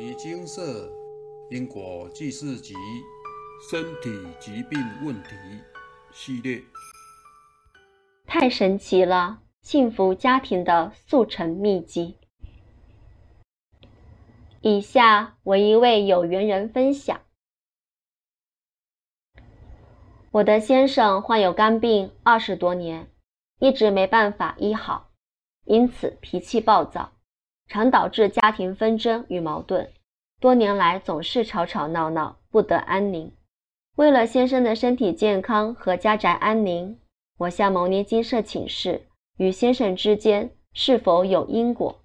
遗精舍因果记事集身体疾病问题系列，太神奇了！幸福家庭的速成秘籍。以下为一位有缘人分享：我的先生患有肝病二十多年，一直没办法医好，因此脾气暴躁。常导致家庭纷争与矛盾，多年来总是吵吵闹闹，不得安宁。为了先生的身体健康和家宅安宁，我向牟尼金舍请示，与先生之间是否有因果？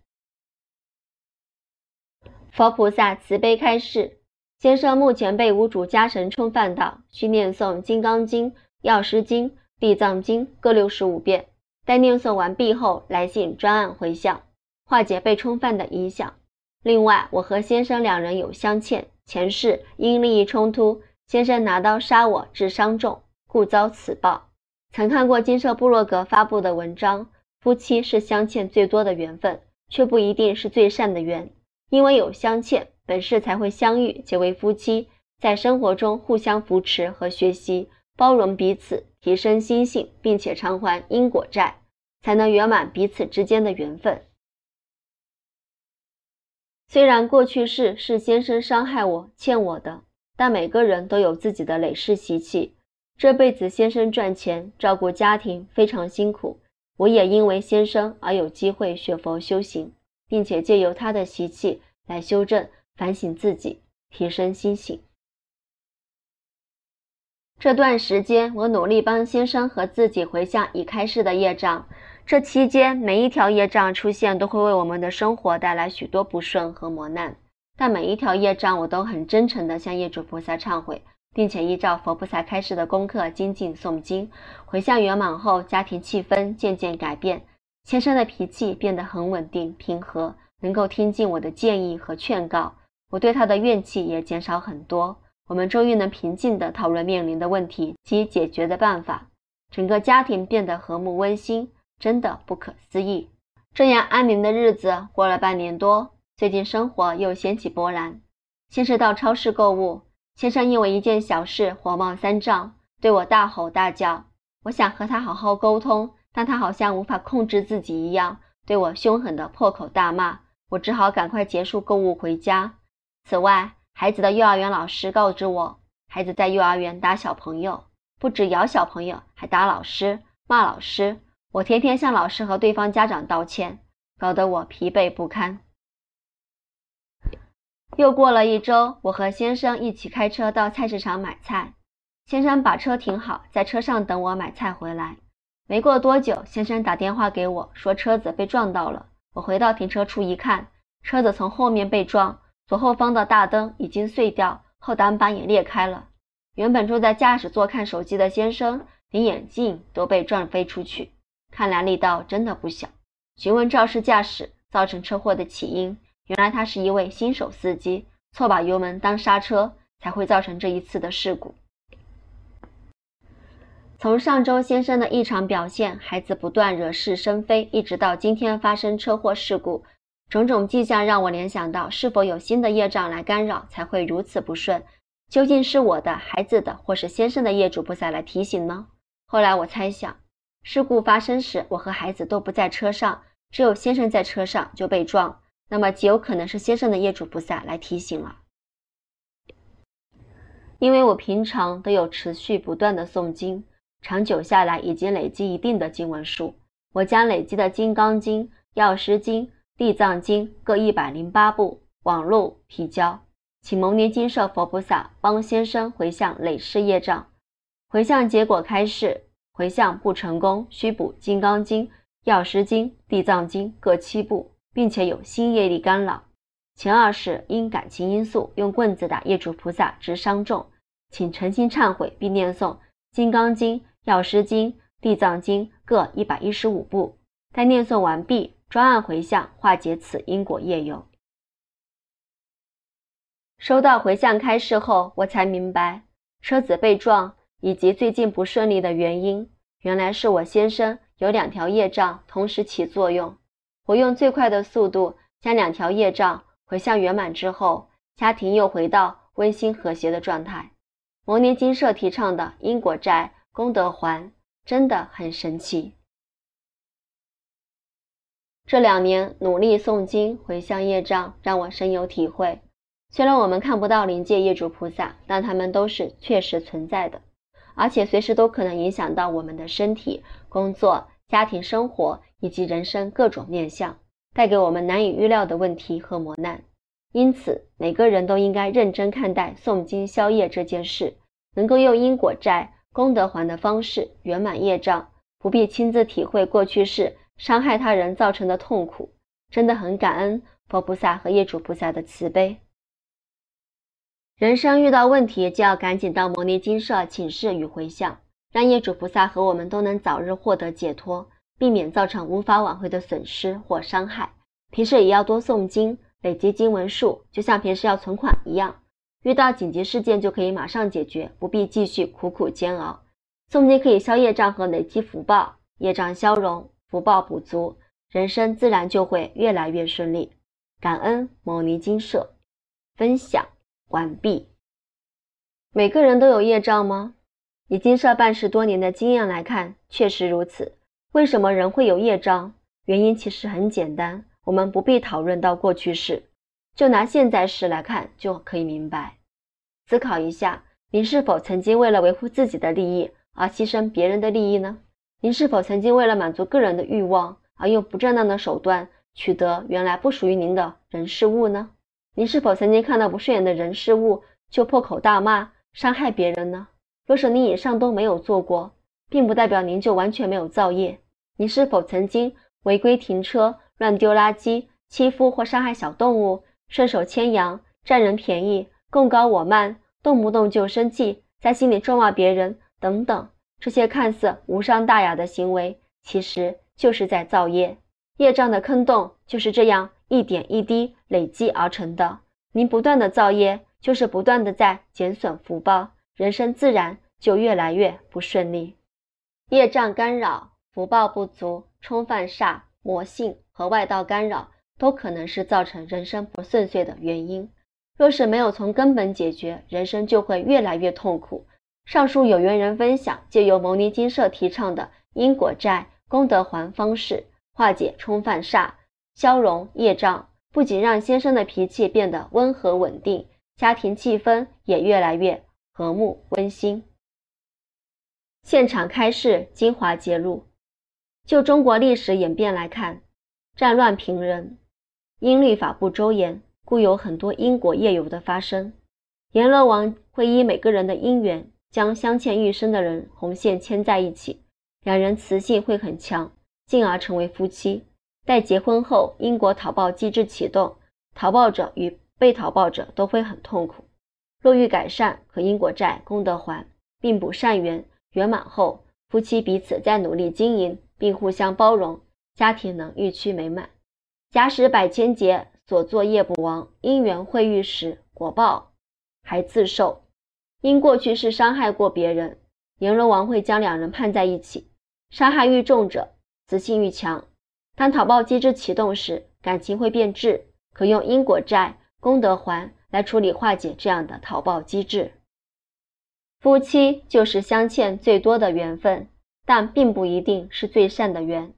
佛菩萨慈悲开示：先生目前被无主家神冲犯到，需念诵《金刚经》《药师经》《地藏经》各六十五遍。待念诵完毕后，来信专案回向。化解被冲犯的影响。另外，我和先生两人有相欠，前世因利益冲突，先生拿刀杀我，致伤重，故遭此报。曾看过金色部落格发布的文章，夫妻是相欠最多的缘分，却不一定是最善的缘。因为有相欠，本世才会相遇，结为夫妻，在生活中互相扶持和学习，包容彼此，提升心性，并且偿还因果债，才能圆满彼此之间的缘分。虽然过去式是先生伤害我、欠我的，但每个人都有自己的累世习气。这辈子先生赚钱、照顾家庭非常辛苦，我也因为先生而有机会学佛修行，并且借由他的习气来修正、反省自己，提升心性。这段时间，我努力帮先生和自己回向已开示的业障。这期间，每一条业障出现，都会为我们的生活带来许多不顺和磨难。但每一条业障，我都很真诚地向业主菩萨忏悔，并且依照佛菩萨开示的功课精进诵经。回向圆满后，家庭气氛渐渐改变，先生的脾气变得很稳定平和，能够听进我的建议和劝告，我对他的怨气也减少很多。我们终于能平静地讨论面临的问题及解决的办法，整个家庭变得和睦温馨。真的不可思议，这样安宁的日子过了半年多，最近生活又掀起波澜。先是到超市购物，先生因为一件小事火冒三丈，对我大吼大叫。我想和他好好沟通，但他好像无法控制自己一样，对我凶狠的破口大骂。我只好赶快结束购物回家。此外，孩子的幼儿园老师告知我，孩子在幼儿园打小朋友，不止咬小朋友，还打老师、骂老师。我天天向老师和对方家长道歉，搞得我疲惫不堪。又过了一周，我和先生一起开车到菜市场买菜，先生把车停好，在车上等我买菜回来。没过多久，先生打电话给我说车子被撞到了。我回到停车处一看，车子从后面被撞，左后方的大灯已经碎掉，后挡板也裂开了。原本坐在驾驶座看手机的先生，连眼镜都被撞飞出去。看来力道真的不小。询问肇事驾驶造成车祸的起因，原来他是一位新手司机，错把油门当刹车，才会造成这一次的事故。从上周先生的异常表现，孩子不断惹是生非，一直到今天发生车祸事故，种种迹象让我联想到，是否有新的业障来干扰，才会如此不顺？究竟是我的、孩子的，或是先生的业主菩萨来提醒呢？后来我猜想。事故发生时，我和孩子都不在车上，只有先生在车上就被撞。那么极有可能是先生的业主菩萨来提醒了。因为我平常都有持续不断的诵经，长久下来已经累积一定的经文数。我将累积的《金刚经》《药师经》《地藏经》各一百零八部网络提交，请蒙年金舍佛菩萨帮先生回向累世业障。回向结果开示。回向不成功，需补《金刚经》《药师经》《地藏经》各七部，并且有新业力干扰。前二世因感情因素用棍子打业主菩萨，致伤重，请诚心忏悔，并念诵《金刚经》《药师经》《地藏经》各一百一十五部。待念诵完毕，专案回向化解此因果业由。收到回向开示后，我才明白车子被撞。以及最近不顺利的原因，原来是我先生有两条业障同时起作用。我用最快的速度将两条业障回向圆满之后，家庭又回到温馨和谐的状态。摩尼金舍提倡的因果债、功德还，真的很神奇。这两年努力诵经回向业障，让我深有体会。虽然我们看不到灵界业主菩萨，但他们都是确实存在的，而且随时都可能影响到我们的身体、工作、家庭生活以及人生各种面相，带给我们难以预料的问题和磨难。因此，每个人都应该认真看待诵经消业这件事，能够用因果债、功德还的方式圆满业障，不必亲自体会过去世伤害他人造成的痛苦。真的很感恩佛菩萨和业主菩萨的慈悲。人生遇到问题，就要赶紧到摩尼金舍请示与回向，让业主菩萨和我们都能早日获得解脱，避免造成无法挽回的损失或伤害。平时也要多诵经，累积经文数，就像平时要存款一样，遇到紧急事件就可以马上解决，不必继续苦苦煎熬。诵经可以消业障和累积福报，业障消融，福报补足，人生自然就会越来越顺利。感恩摩尼金舍分享。完毕。每个人都有业障吗？以金社办事多年的经验来看，确实如此。为什么人会有业障？原因其实很简单，我们不必讨论到过去式，就拿现在时来看就可以明白。思考一下，您是否曾经为了维护自己的利益而牺牲别人的利益呢？您是否曾经为了满足个人的欲望而用不正当的手段取得原来不属于您的人事物呢？您是否曾经看到不顺眼的人事物就破口大骂、伤害别人呢？若是你以上都没有做过，并不代表您就完全没有造业。你是否曾经违规停车、乱丢垃圾、欺负或伤害小动物、顺手牵羊、占人便宜、贡高我慢、动不动就生气，在心里咒骂别人等等？这些看似无伤大雅的行为，其实就是在造业。业障的坑洞就是这样。一点一滴累积而成的，您不断的造业，就是不断的在减损福报，人生自然就越来越不顺利。业障干扰，福报不足，冲犯煞、魔性和外道干扰，都可能是造成人生不顺遂的原因。若是没有从根本解决，人生就会越来越痛苦。上述有缘人分享，借由牟尼金舍提倡的因果债、功德还方式，化解冲犯煞。消融业障，不仅让先生的脾气变得温和稳定，家庭气氛也越来越和睦温馨。现场开示精华揭露：就中国历史演变来看，战乱频仍，因律法不周延，故有很多因果业由的发生。阎罗王会依每个人的因缘，将相欠一生的人红线牵在一起，两人磁性会很强，进而成为夫妻。待结婚后，因果讨报机制启动，讨报者与被讨报者都会很痛苦。若欲改善，可因果债功德还，并补善缘，圆满后，夫妻彼此再努力经营，并互相包容，家庭能愈趋美满。假使百千劫所作业不亡，因缘会遇时，果报还自受。因过去是伤害过别人，阎罗王会将两人判在一起。伤害愈重者，磁性愈强。当讨报机制启动时，感情会变质，可用因果债、功德还来处理化解这样的讨报机制。夫妻就是相欠最多的缘分，但并不一定是最善的缘。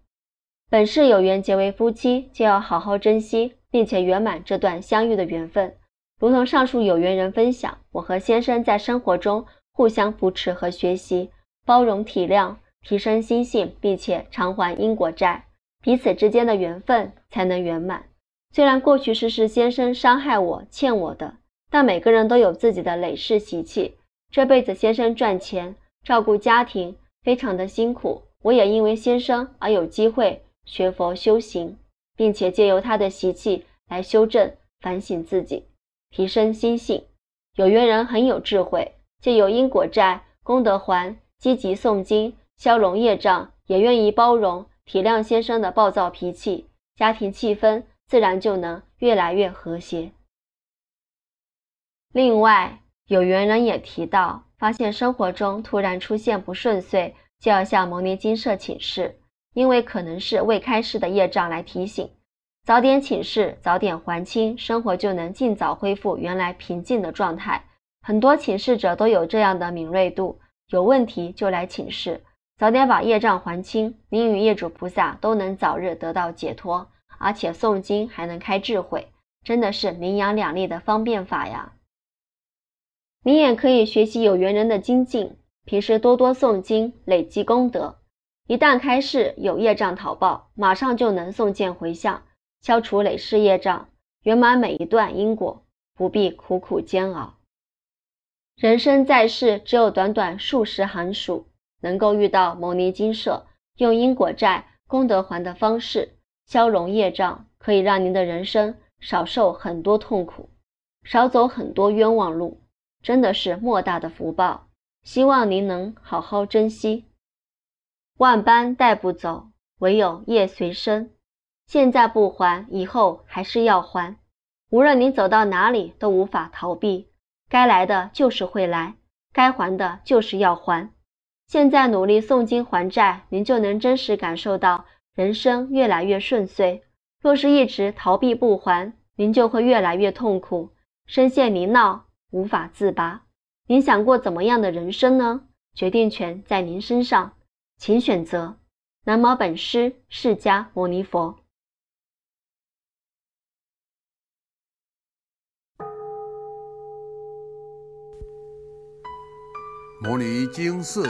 本是有缘结为夫妻，就要好好珍惜，并且圆满这段相遇的缘分。如同上述有缘人分享，我和先生在生活中互相扶持和学习，包容体谅，提升心性，并且偿还因果债。彼此之间的缘分才能圆满。虽然过去世是先生伤害我、欠我的，但每个人都有自己的累世习气。这辈子先生赚钱、照顾家庭，非常的辛苦。我也因为先生而有机会学佛修行，并且借由他的习气来修正、反省自己，提升心性。有缘人很有智慧，借由因果债、功德还，积极诵经，消融业障，也愿意包容。体谅先生的暴躁脾气，家庭气氛自然就能越来越和谐。另外，有缘人也提到，发现生活中突然出现不顺遂，就要向牟尼金舍请示，因为可能是未开示的业障来提醒。早点请示，早点还清，生活就能尽早恢复原来平静的状态。很多请示者都有这样的敏锐度，有问题就来请示，早点把业障还清，您与业主菩萨都能早日得到解脱，而且诵经还能开智慧，真的是名扬两利的方便法呀！你也可以学习有缘人的精进，平时多多诵经，累积功德。一旦开示有业障讨报，马上就能诵见回向，消除累世业障，圆满每一段因果，不必苦苦煎熬。人生在世只有短短数十寒暑，能够遇到牟尼金舍，用因果债功德还的方式消融业障，可以让您的人生少受很多痛苦，少走很多冤枉路。真的是莫大的福报，希望您能好好珍惜。万般带不走，唯有业随身。现在不还，以后还是要还。无论您走到哪里，都无法逃避。该来的就是会来，该还的就是要还。现在努力诵经还债，您就能真实感受到人生越来越顺遂。若是一直逃避不还，您就会越来越痛苦，深陷泥淖。无法自拔，您想过怎么样的人生呢？决定权在您身上，请选择。南无本师释迦牟尼佛。摩尼经寺